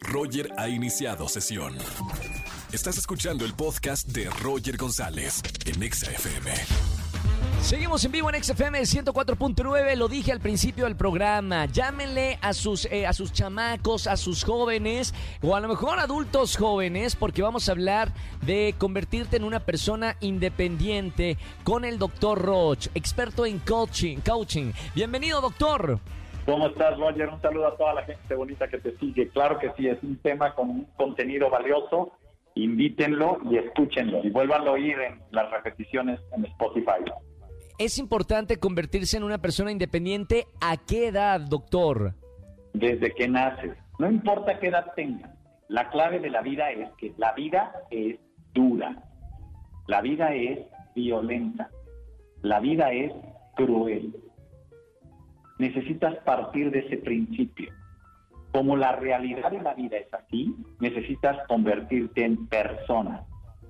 Roger ha iniciado sesión. Estás escuchando el podcast de Roger González en Exa FM. Seguimos en vivo en XFM 104.9, lo dije al principio del programa, llámenle a sus, eh, a sus chamacos, a sus jóvenes o a lo mejor adultos jóvenes porque vamos a hablar de convertirte en una persona independiente con el doctor Roch, experto en coaching. Bienvenido doctor. ¿Cómo estás, Roger? Un saludo a toda la gente bonita que te sigue. Claro que sí, es un tema con un contenido valioso. Invítenlo y escúchenlo y vuelvan a oír en las repeticiones en Spotify. ¿Es importante convertirse en una persona independiente a qué edad, doctor? Desde que naces. No importa qué edad tengas. La clave de la vida es que la vida es dura. La vida es violenta. La vida es cruel necesitas partir de ese principio. Como la realidad de la vida es así, necesitas convertirte en persona.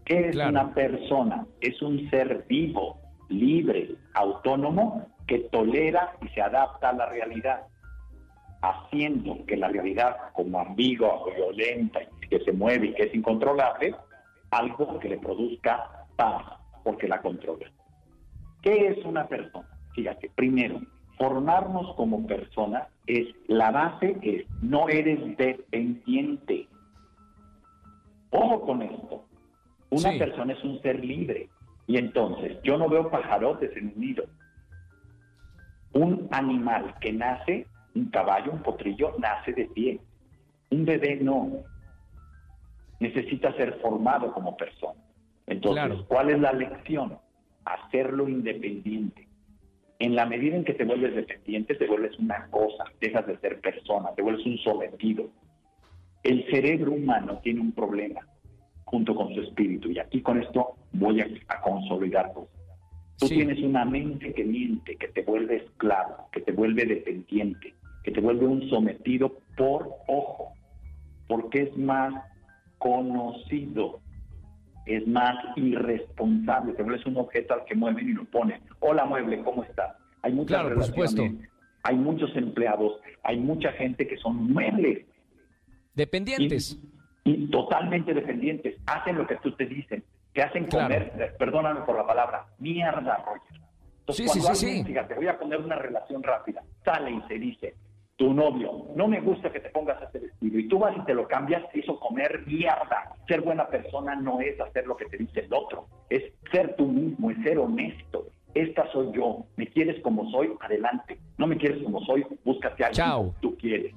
¿Qué es una persona? Es un ser vivo, libre, autónomo, que tolera y se adapta a la realidad, haciendo que la realidad, como ambigua, violenta, que se mueve y que es incontrolable, algo que le produzca paz, porque la controla. ¿Qué es una persona? Fíjate, primero, formarnos como persona es, la base es, no eres dependiente. Ojo con esto. Una persona es un ser libre. Y entonces, yo no veo pajarotes en un nido. Un animal que nace, un caballo, un potrillo, nace de pie. Un bebé no. Necesita ser formado como persona. Entonces, ¿cuál es la lección? Hacerlo independiente. En la medida en que te vuelves dependiente, te vuelves una cosa, dejas de ser persona, te vuelves un sometido. El cerebro humano tiene un problema junto con su espíritu, y aquí con esto voy a, consolidar todo. Tú tienes una mente que miente, que te vuelve esclavo, que te vuelve dependiente, que te vuelve un sometido por ojo, porque es más conocido, es más irresponsable, te vuelves un objeto al que mueven y lo ponen. Hola mueble, ¿cómo estás? Hay muchas claro, por supuesto. hay muchos empleados, hay mucha gente que son muebles. Dependientes. Y, totalmente dependientes. Hacen lo que tú te dicen. Te hacen comer, perdóname por la palabra, mierda, Roger. Entonces, sí, sí, sí, fíjate, voy a poner una relación rápida. Sale y se dice, tu novio, no me gusta que te pongas ese vestido y tú vas y te lo cambias, te hizo comer mierda. Ser buena persona no es hacer lo que te dice el otro, es ser tú mismo, es ser honesto, esta soy yo, me quieres como soy, adelante, no me quieres como soy, búscate a alguien que tú quieres.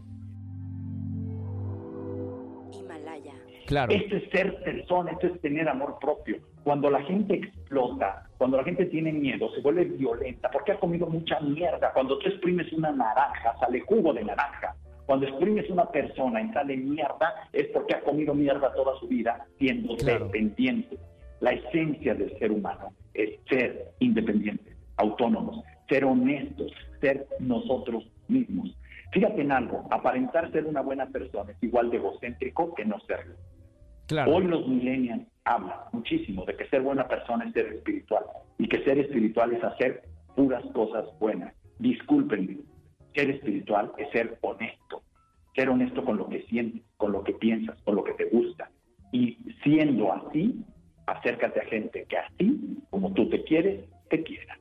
Himalaya. Claro. Esto es ser persona, esto es tener amor propio. Cuando la gente explota, cuando la gente tiene miedo, se vuelve violenta, porque ha comido mucha mierda. Cuando tú exprimes una naranja, sale jugo de naranja. Cuando exprimes una persona y sale mierda, es porque ha comido mierda toda su vida, siendo dependiente. La esencia del ser humano es ser independientes, autónomos, ser honestos, ser nosotros mismos. Fíjate en algo, aparentar ser una buena persona es igual de egocéntrico que no serlo. Hoy los millennials hablan muchísimo de que ser buena persona es ser espiritual y que ser espiritual es hacer puras cosas buenas. Discúlpenme, ser espiritual es ser honesto, ser honesto con lo que sientes, con lo que piensas, con lo que te gusta. Y siendo así, acércate a gente que así, como tú te quieres, te quiera.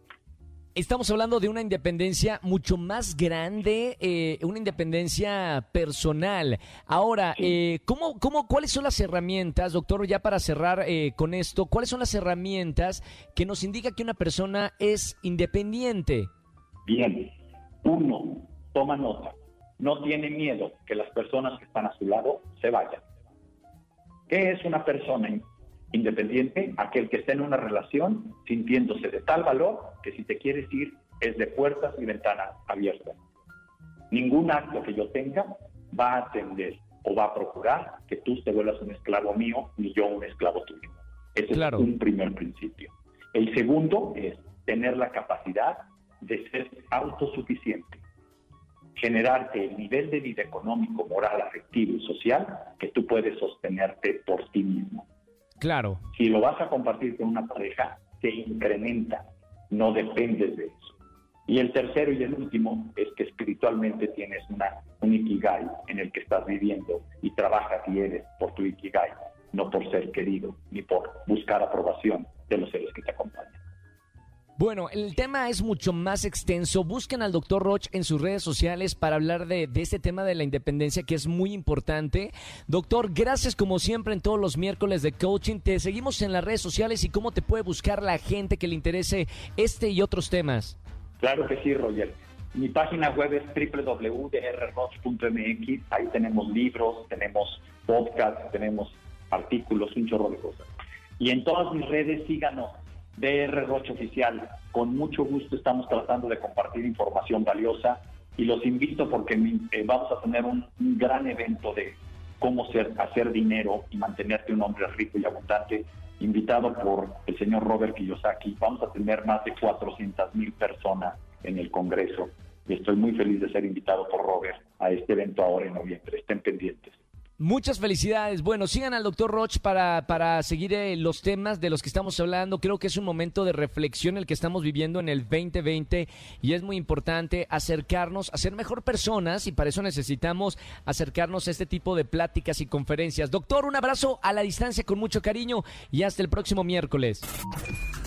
Estamos hablando de una independencia mucho más grande, eh, una independencia personal. Ahora, eh, ¿cómo, cómo, cuáles son las herramientas, doctor, ya para cerrar eh, con esto, cuáles son las herramientas que nos indica que una persona es independiente? Bien, uno, toma nota, no tiene miedo que las personas que están a su lado se vayan. ¿Qué es una persona independiente, aquel que está en una relación sintiéndose de tal valor que si te quieres ir es de puertas y ventanas abiertas. Ningún acto que yo tenga va a atender o va a procurar que tú te vuelvas un esclavo mío ni yo un esclavo tuyo. Ese es un primer principio. El segundo es tener la capacidad de ser autosuficiente, generarte el nivel de vida económico, moral, afectivo y social que tú puedes sostenerte por ti mismo. Claro. Si lo vas a compartir con una pareja, te incrementa, no dependes de eso. Y el tercero y el último es que espiritualmente tienes una, un ikigai en el que estás viviendo y trabajas y eres por tu ikigai, no por ser querido ni por buscar aprobación de los seres. Bueno, el tema es mucho más extenso. Busquen al doctor Roch en sus redes sociales para hablar de, este tema de la independencia que es muy importante. Doctor, gracias como siempre en todos los miércoles de coaching. Te seguimos en las redes sociales y cómo te puede buscar la gente que le interese este y otros temas. Claro que sí, Roger. Mi página web es www.drroch.mx. Ahí tenemos libros, tenemos podcasts, tenemos artículos, un chorro de cosas. Y en todas mis redes síganos DR Roche Oficial. Con mucho gusto estamos tratando de compartir información valiosa y los invito porque eh, vamos a tener un, un, gran evento de cómo ser, hacer dinero y mantenerte un hombre rico y abundante, invitado por el señor Robert Kiyosaki. Vamos a tener más de 400 mil personas en el Congreso y estoy muy feliz de ser invitado por Robert a este evento ahora en noviembre. Estén pendientes. Muchas felicidades. Bueno, sigan al doctor Roch para, para seguir eh, los temas de los que estamos hablando. Creo que es un momento de reflexión el que estamos viviendo en el 2020 y es muy importante acercarnos a ser mejor personas y para eso necesitamos acercarnos a este tipo de pláticas y conferencias. Doctor, un abrazo a la distancia con mucho cariño y hasta el próximo miércoles.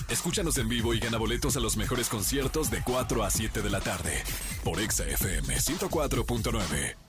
Escúchanos en vivo y gana boletos a los mejores conciertos de 4 a 7 de la tarde por Exa FM 104.9.